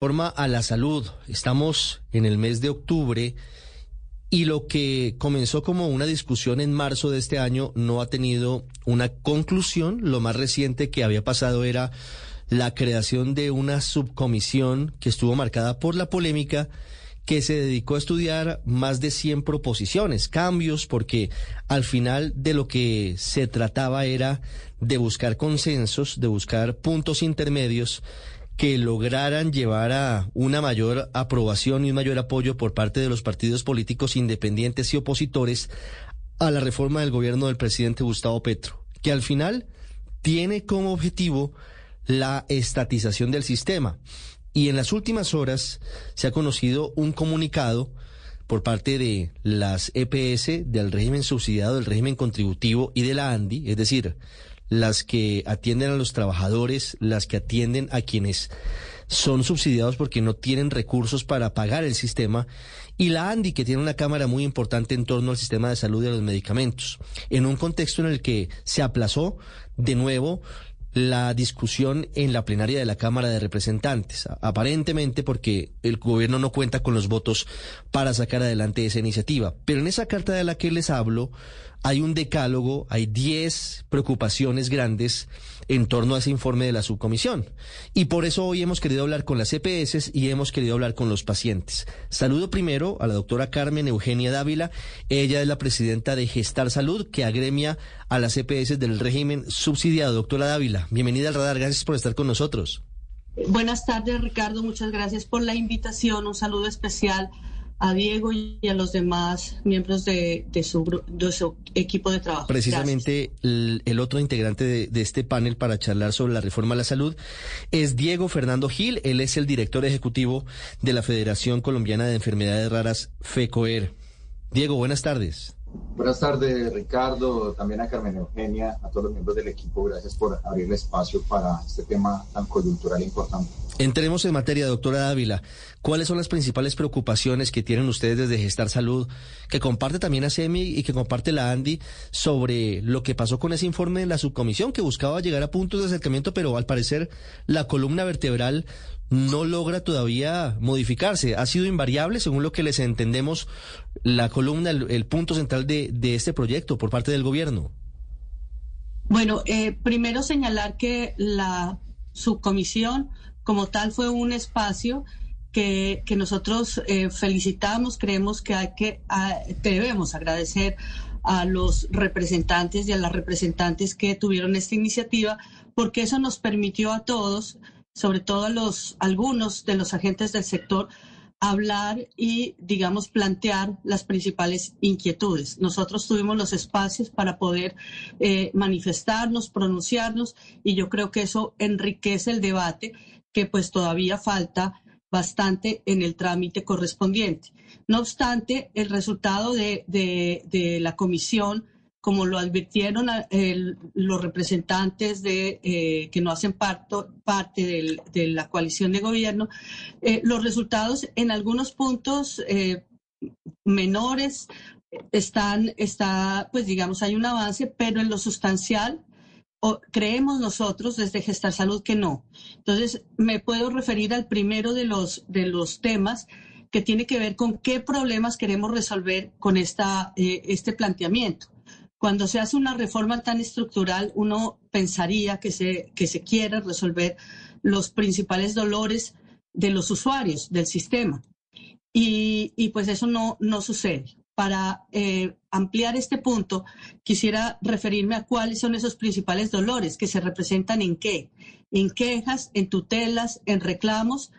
Forma a la salud. Estamos en el mes de octubre y lo que comenzó como una discusión en marzo de este año no ha tenido una conclusión. Lo más reciente que había pasado era la creación de una subcomisión que estuvo marcada por la polémica que se dedicó a estudiar más de 100 proposiciones, cambios, porque al final de lo que se trataba era de buscar consensos, de buscar puntos intermedios que lograran llevar a una mayor aprobación y un mayor apoyo por parte de los partidos políticos independientes y opositores a la reforma del gobierno del presidente Gustavo Petro, que al final tiene como objetivo la estatización del sistema. Y en las últimas horas se ha conocido un comunicado por parte de las EPS, del régimen subsidiado, del régimen contributivo y de la ANDI, es decir, las que atienden a los trabajadores, las que atienden a quienes son subsidiados porque no tienen recursos para pagar el sistema, y la ANDI, que tiene una cámara muy importante en torno al sistema de salud y a los medicamentos, en un contexto en el que se aplazó de nuevo la discusión en la plenaria de la Cámara de Representantes, aparentemente porque el gobierno no cuenta con los votos para sacar adelante esa iniciativa. Pero en esa carta de la que les hablo, hay un decálogo, hay 10 preocupaciones grandes en torno a ese informe de la subcomisión. Y por eso hoy hemos querido hablar con las EPS y hemos querido hablar con los pacientes. Saludo primero a la doctora Carmen Eugenia Dávila. Ella es la presidenta de Gestar Salud, que agremia a las EPS del régimen subsidiado. Doctora Dávila, bienvenida al radar. Gracias por estar con nosotros. Buenas tardes, Ricardo. Muchas gracias por la invitación. Un saludo especial a Diego y a los demás miembros de, su, de su, equipo de trabajo. Precisamente el, otro integrante de, este panel para charlar sobre la reforma a la salud es Diego Fernando Gil. Él es el director ejecutivo de la Federación Colombiana de Enfermedades Raras, FECOER. Diego, buenas tardes. Buenas tardes, Ricardo, también a Carmen Eugenia, a todos los miembros del equipo. Gracias por abrir el espacio para este tema tan coyuntural e importante. Entremos en materia, doctora Dávila. ¿Cuáles son las principales preocupaciones que tienen ustedes desde Gestar Salud, que comparte también a SEMI y que comparte la ANDI, sobre lo que pasó con ese informe de la subcomisión que buscaba llegar a puntos de acercamiento, pero al parecer la columna vertebral no logra todavía modificarse? ¿Ha sido invariable, según lo que les entendemos, la columna, el, punto central de, este proyecto por parte del gobierno? Bueno, eh, primero señalar que la subcomisión como tal fue un espacio que, nosotros eh, felicitamos, creemos que hay que debemos agradecer a los representantes y a las representantes que tuvieron esta iniciativa, porque eso nos permitió a todos, sobre todo a los algunos de los agentes del sector, hablar y, digamos, plantear las principales inquietudes. Nosotros tuvimos los espacios para poder eh, manifestarnos, pronunciarnos, y yo creo que eso enriquece el debate que pues todavía falta bastante en el trámite correspondiente. No obstante, el resultado de, la comisión, como lo advirtieron los representantes de, eh, que no hacen parto, parte de la coalición de gobierno, eh, los resultados en algunos puntos eh, menores están, está, pues digamos, hay un avance, pero en lo sustancial creemos nosotros desde Gestar Salud que no. Entonces, me puedo referir al primero de los, de los temas que tiene que ver con qué problemas queremos resolver con esta, eh, este planteamiento. Cuando se hace una reforma tan estructural, uno pensaría que se, que se quiere resolver los principales dolores de los usuarios del sistema. Y, y pues eso no, no sucede para eh, ampliar este punto, quisiera referirme a cuáles son esos principales dolores que se representan en qué, en quejas, en tutelas, en reclamos.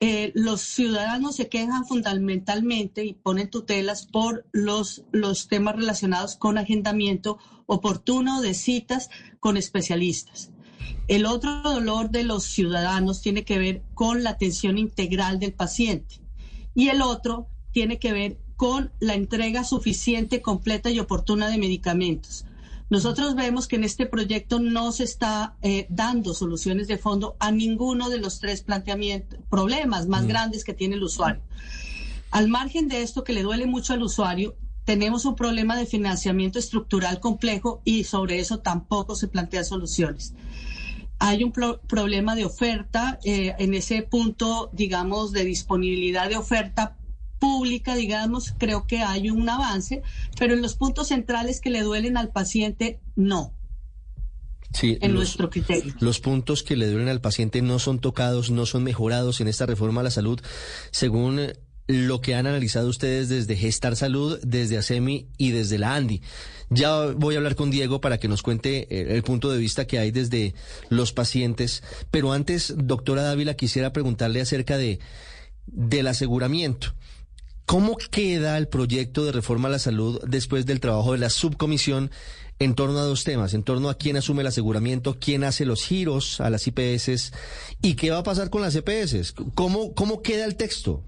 Eh, los ciudadanos se quejan fundamentalmente y ponen tutelas por los, los temas relacionados con agendamiento oportuno de citas con especialistas. El otro dolor de los ciudadanos tiene que ver con la atención integral del paciente y el otro tiene que ver con la entrega suficiente, completa y oportuna de medicamentos. Nosotros vemos que en este proyecto no se está eh, dando soluciones de fondo a ninguno de los tres planteamientos, problemas más mm. grandes que tiene el usuario. Al margen de esto que le duele mucho al usuario, tenemos un problema de financiamiento estructural complejo y sobre eso tampoco se plantean soluciones. hay un problema de oferta, eh, en ese punto, digamos, de disponibilidad de oferta pública, digamos, creo que hay un avance, pero en los puntos centrales que le duelen al paciente, no. Sí, en nuestro criterio. Los puntos que le duelen al paciente no son tocados, no son mejorados en esta reforma a la salud, según lo que han analizado ustedes desde Gestar Salud, desde ASEMI y desde la ANDI. Ya voy a hablar con Diego para que nos cuente eh, el punto de vista que hay desde los pacientes. Pero antes, doctora Dávila, quisiera preguntarle acerca de del aseguramiento. ¿Cómo queda el proyecto de reforma a la salud después del trabajo de la subcomisión en torno a dos temas, en torno a quién asume el aseguramiento, quién hace los giros a las IPS y qué va a pasar con las EPS? ¿Cómo, cómo queda el texto?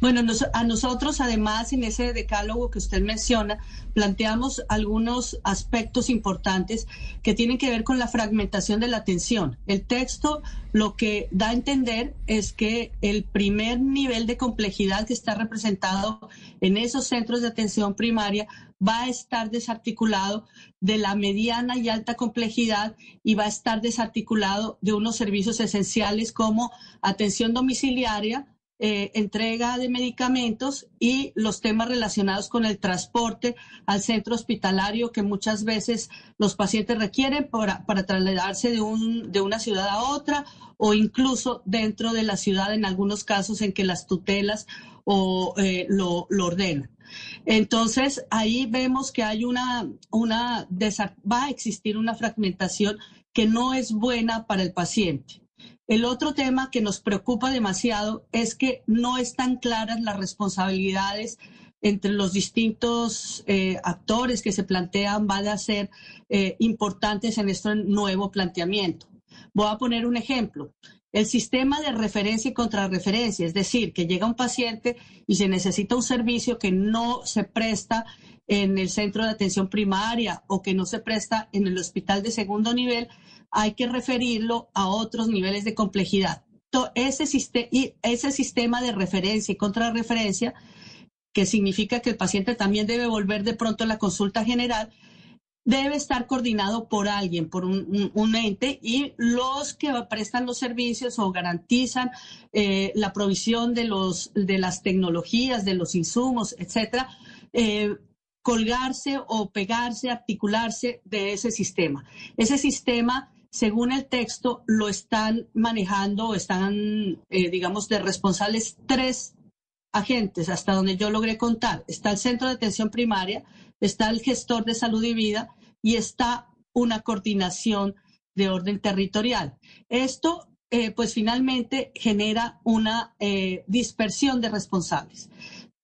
Bueno, a nosotros además en ese decálogo que usted menciona, planteamos algunos aspectos importantes que tienen que ver con la fragmentación de la atención. El texto lo que da a entender es que el primer nivel de complejidad que está representado en esos centros de atención primaria va a estar desarticulado de la mediana y alta complejidad y va a estar desarticulado de unos servicios esenciales como atención domiciliaria, eh, entrega de medicamentos y los temas relacionados con el transporte al centro hospitalario que muchas veces los pacientes requieren para, trasladarse de, un, de una ciudad a otra o incluso dentro de la ciudad en algunos casos en que las tutelas o, eh, lo, lo ordenan. Entonces, ahí vemos que hay una, una, va a existir una fragmentación que no es buena para el paciente. El otro tema que nos preocupa demasiado es que no están claras las responsabilidades entre los distintos eh, actores que se plantean van a ser eh, importantes en este nuevo planteamiento. Voy a poner un ejemplo. El sistema de referencia y contrarreferencia, es decir, que llega un paciente y se necesita un servicio que no se presta en el centro de atención primaria o que no se presta en el hospital de segundo nivel, hay que referirlo a otros niveles de complejidad. Ese, sistema de referencia y contrarreferencia, que significa que el paciente también debe volver de pronto a la consulta general, debe estar coordinado por alguien, por un, ente, y los que prestan los servicios o garantizan eh, la provisión de, los, de las tecnologías, de los insumos, etcétera, eh, colgarse o pegarse, articularse de ese sistema. Ese sistema según el texto, lo están manejando están, eh, digamos, de responsables tres agentes, hasta donde yo logré contar. Está el centro de atención primaria, está el gestor de salud y vida y está una coordinación de orden territorial. Esto, eh, pues finalmente, genera una eh, dispersión de responsables.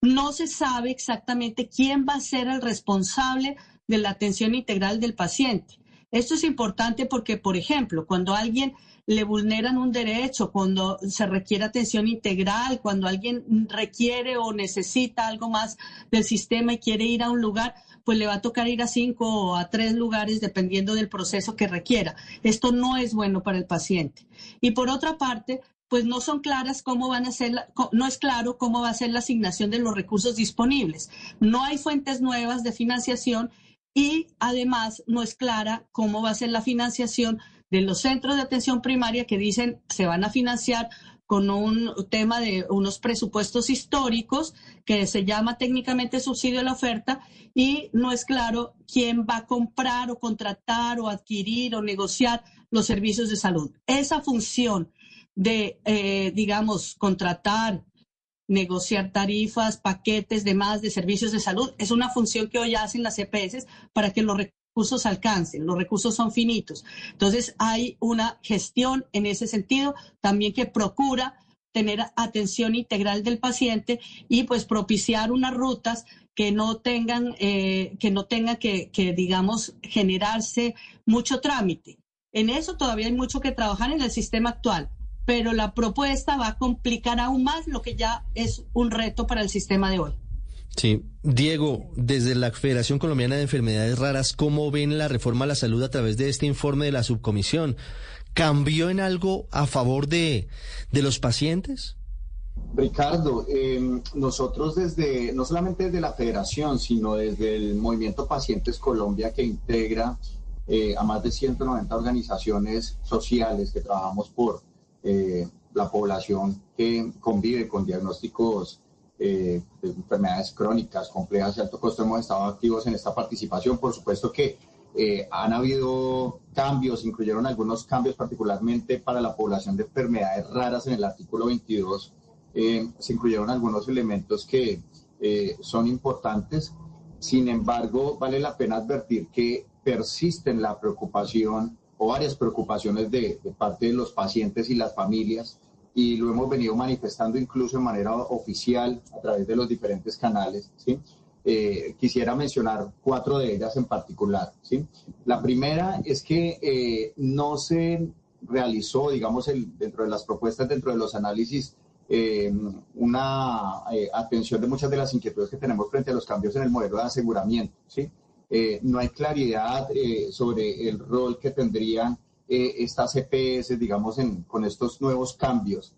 No se sabe exactamente quién va a ser el responsable de la atención integral del paciente. Esto es importante porque, por ejemplo, cuando alguien le vulneran un derecho, cuando se requiere atención integral, cuando alguien requiere o necesita algo más del sistema y quiere ir a un lugar, pues le va a tocar ir a cinco o a tres lugares dependiendo del proceso que requiera. Esto no es bueno para el paciente. Y por otra parte, pues no son claras cómo van a ser, no es claro cómo va a ser la asignación de los recursos disponibles. No hay fuentes nuevas de financiación y además no es clara cómo va a ser la financiación de los centros de atención primaria que dicen se van a financiar con un tema de unos presupuestos históricos que se llama técnicamente subsidio a la oferta y no es claro quién va a comprar o contratar o adquirir o negociar los servicios de salud. Esa función de, eh, digamos, contratar, negociar tarifas, paquetes, demás de servicios de salud. Es una función que hoy hacen las EPS para que los recursos alcancen. Los recursos son finitos. Entonces hay una gestión en ese sentido también que procura tener atención integral del paciente y pues propiciar unas rutas que no tengan eh, que no tenga que, que digamos generarse mucho trámite. En eso todavía hay mucho que trabajar en el sistema actual pero la propuesta va a complicar aún más lo que ya es un reto para el sistema de hoy. Sí, Diego, desde la Federación Colombiana de Enfermedades Raras, ¿cómo ven la reforma a la salud a través de este informe de la subcomisión? ¿Cambió en algo a favor de, de los pacientes? Ricardo, em, nosotros desde, no solamente desde la federación, sino desde el Movimiento Pacientes Colombia que integra a más de 190 organizaciones sociales que trabajamos por la población que convive con diagnósticos de enfermedades crónicas, complejas y alto costo. Hemos estado activos en esta participación. Por supuesto que eh, han habido cambios, incluyeron algunos cambios particularmente para la población de enfermedades raras en el artículo 22. Eh, se incluyeron algunos elementos que eh, son importantes. Sin embargo, vale la pena advertir que persisten la preocupación o varias preocupaciones de, parte de los pacientes y las familias y lo hemos venido manifestando incluso de manera oficial a través de los diferentes canales. ¿sí? Eh, quisiera mencionar cuatro de ellas en particular. ¿sí? La primera es que eh, no se realizó, digamos, el, dentro de las propuestas, dentro de los análisis, eh, una atención de muchas de las inquietudes que tenemos frente a los cambios en el modelo de aseguramiento. ¿sí? No hay claridad sobre el rol que tendrían estas EPS, digamos, con estos nuevos cambios.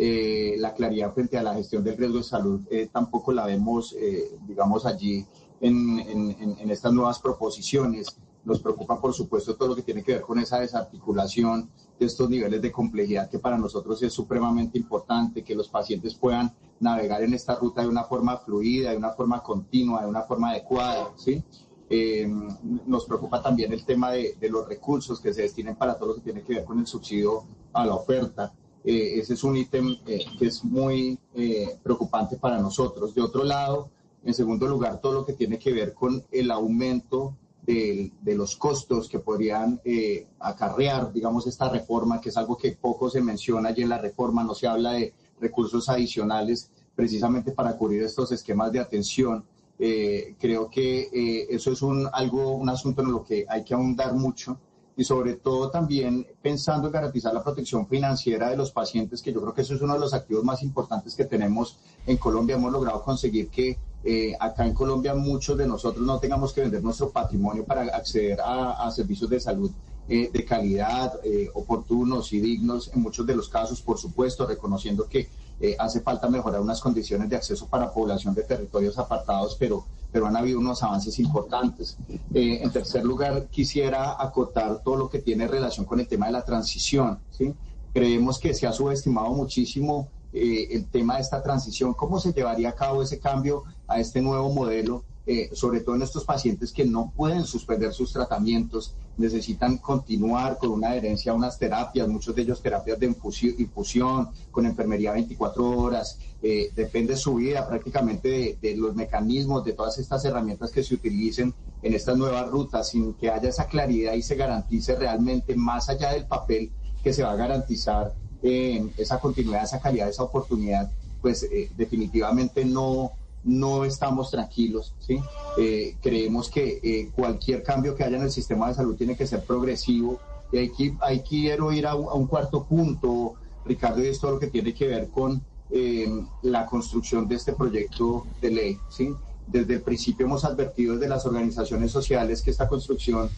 Eh, la claridad frente a la gestión del riesgo de salud eh, tampoco la vemos, eh, digamos, allí en, en, estas nuevas proposiciones. Nos preocupa, por supuesto, todo lo que tiene que ver con esa desarticulación de estos niveles de complejidad que para nosotros es supremamente importante, que los pacientes puedan navegar en esta ruta de una forma fluida, de una forma continua, de una forma adecuada, ¿sí? Nos preocupa también el tema de, de, los recursos que se destinen para todo lo que tiene que ver con el subsidio a la oferta. Eh, ese es un ítem eh, que es muy eh, preocupante para nosotros. De otro lado, en segundo lugar, todo lo que tiene que ver con el aumento de, de los costos que podrían acarrear, digamos, esta reforma, que es algo que poco se menciona allí en la reforma, no se habla de recursos adicionales precisamente para cubrir estos esquemas de atención. Creo que eso es un, algo, un asunto en lo que hay que ahondar mucho y sobre todo también pensando en garantizar la protección financiera de los pacientes, que yo creo que eso es uno de los activos más importantes que tenemos en Colombia. Hemos logrado conseguir que eh, acá en Colombia muchos de nosotros no tengamos que vender nuestro patrimonio para acceder a, servicios de salud eh, de calidad, eh, oportunos y dignos en muchos de los casos, por supuesto, reconociendo que hace falta mejorar unas condiciones de acceso para población de territorios apartados, pero pero han habido unos avances importantes. Eh, en tercer lugar, quisiera acotar todo lo que tiene relación con el tema de la transición. ¿sí? Creemos que se ha subestimado muchísimo eh, el tema de esta transición, cómo se llevaría a cabo ese cambio a este nuevo modelo eh, sobre todo en estos pacientes que no pueden suspender sus tratamientos, necesitan continuar con una adherencia a unas terapias, muchos de ellos terapias de infusión, con enfermería 24 horas, eh, depende su vida prácticamente de, los mecanismos, de todas estas herramientas que se utilicen en estas nuevas rutas, sin que haya esa claridad y se garantice realmente más allá del papel que se va a garantizar eh, esa continuidad, esa calidad, esa oportunidad, pues definitivamente no no estamos tranquilos, ¿sí? Eh, creemos que eh, cualquier cambio que haya en el sistema de salud tiene que ser progresivo. Y aquí, quiero ir a un, cuarto punto, Ricardo, y esto lo que tiene que ver con eh, la construcción de este proyecto de ley, ¿sí? Desde el principio hemos advertido desde las organizaciones sociales que esta construcción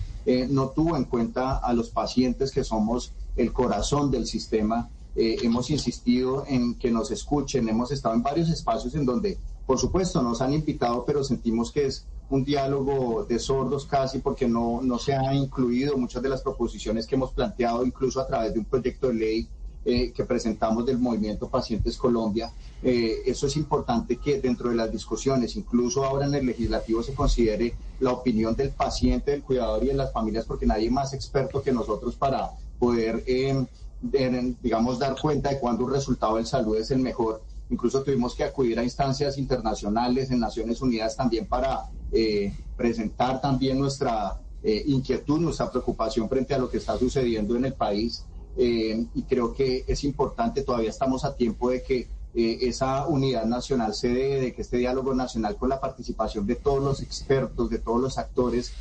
no tuvo en cuenta a los pacientes que somos el corazón del sistema hemos insistido en que nos escuchen, hemos estado en varios espacios en donde por supuesto, nos han invitado, pero sentimos que es un diálogo de sordos casi porque no, no se han incluido muchas de las proposiciones que hemos planteado, incluso a través de un proyecto de ley eh, que presentamos del Movimiento Pacientes Colombia. Eh, eso es importante que dentro de las discusiones, incluso ahora en el legislativo, se considere la opinión del paciente, del cuidador y de las familias, porque nadie más experto que nosotros para poder, eh, digamos, dar cuenta de cuándo un resultado de salud es el mejor Incluso tuvimos que acudir a instancias internacionales en Naciones Unidas también para eh, presentar también nuestra eh, inquietud, nuestra preocupación frente a lo que está sucediendo en el país. Eh, y creo que es importante, todavía estamos a tiempo de que esa unidad nacional se dé, de que este diálogo nacional con la participación de todos los expertos, de todos los actores,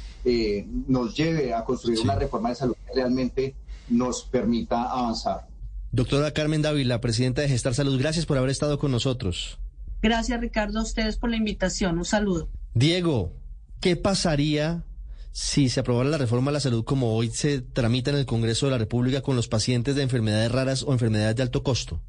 nos lleve a construir una reforma de salud que realmente nos permita avanzar. Doctora Carmen Dávila, presidenta de Gestar Salud, gracias por haber estado con nosotros. Gracias, Ricardo, a ustedes por la invitación. Un saludo. Diego, ¿qué pasaría si se aprobara la reforma a la salud como hoy se tramita en el Congreso de la República con los pacientes de enfermedades raras o enfermedades de alto costo?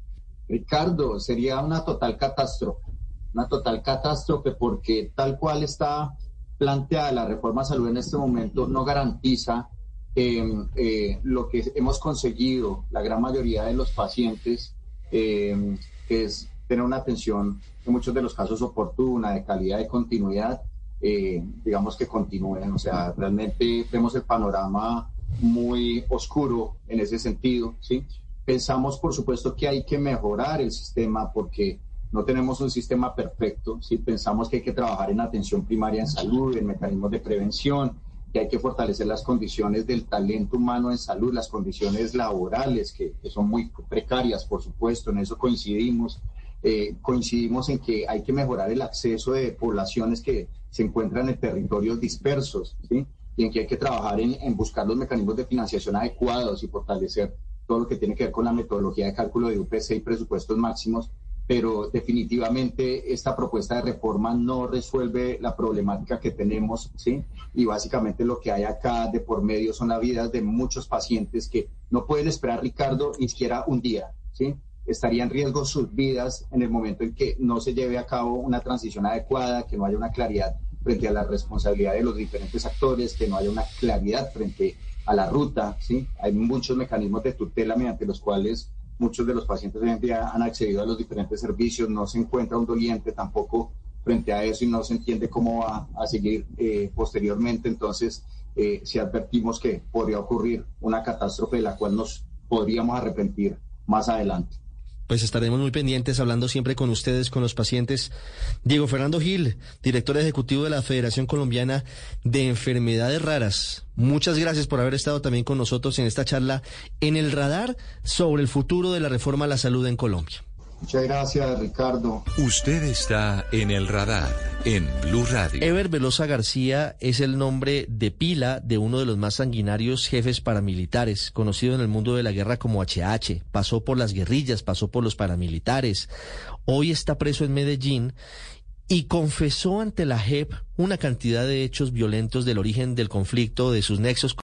Ricardo, sería una total catástrofe, una total catástrofe porque tal cual está planteada la reforma a salud en este momento no garantiza em, eh, lo que hemos conseguido, la gran mayoría de los pacientes, em, es tener una atención en muchos de los casos oportuna, de calidad, de continuidad, eh, digamos que continúen. O sea, realmente vemos el panorama muy oscuro en ese sentido, ¿sí? Pensamos, por supuesto, que hay que mejorar el sistema porque no tenemos un sistema perfecto, ¿sí? Pensamos que hay que trabajar en atención primaria en salud, en mecanismos de prevención, que hay que fortalecer las condiciones del talento humano en salud, las condiciones laborales, que, que son muy precarias, por supuesto, en eso coincidimos. Eh, coincidimos en que hay que mejorar el acceso de poblaciones que se encuentran en territorios dispersos, ¿sí? y en que hay que trabajar en, en, buscar los mecanismos de financiación adecuados y fortalecer todo lo que tiene que ver con la metodología de cálculo de UPC y presupuestos máximos, pero definitivamente esta propuesta de reforma no resuelve la problemática que tenemos, ¿sí? Y básicamente lo que hay acá de por medio son las vidas de muchos pacientes que no pueden esperar, Ricardo, ni siquiera un día, ¿sí? estaría en riesgo sus vidas en el momento en que no se lleve a cabo una transición adecuada, que no haya una claridad frente a la responsabilidad de los diferentes actores, que no haya una claridad frente a la ruta, ¿sí? Hay muchos mecanismos de tutela mediante los cuales muchos de los pacientes hoy en día han accedido a los diferentes servicios, no se encuentra un doliente tampoco frente a eso y no se entiende cómo va a seguir eh, posteriormente. Entonces, eh, si advertimos que podría ocurrir una catástrofe de la cual nos podríamos arrepentir más adelante pues estaremos muy pendientes hablando siempre con ustedes, con los pacientes. Diego Fernando Gil, director ejecutivo de la Federación Colombiana de Enfermedades Raras. Muchas gracias por haber estado también con nosotros en esta charla en el radar sobre el futuro de la reforma a la salud en Colombia. Muchas gracias, Ricardo. Usted está en el radar en Blue Radio. Ever Velosa García es el nombre de pila de uno de los más sanguinarios jefes paramilitares, conocido en el mundo de la guerra como HH. Pasó por las guerrillas, pasó por los paramilitares. Hoy está preso en Medellín y confesó ante la JEP una cantidad de hechos violentos del origen del conflicto, de sus nexos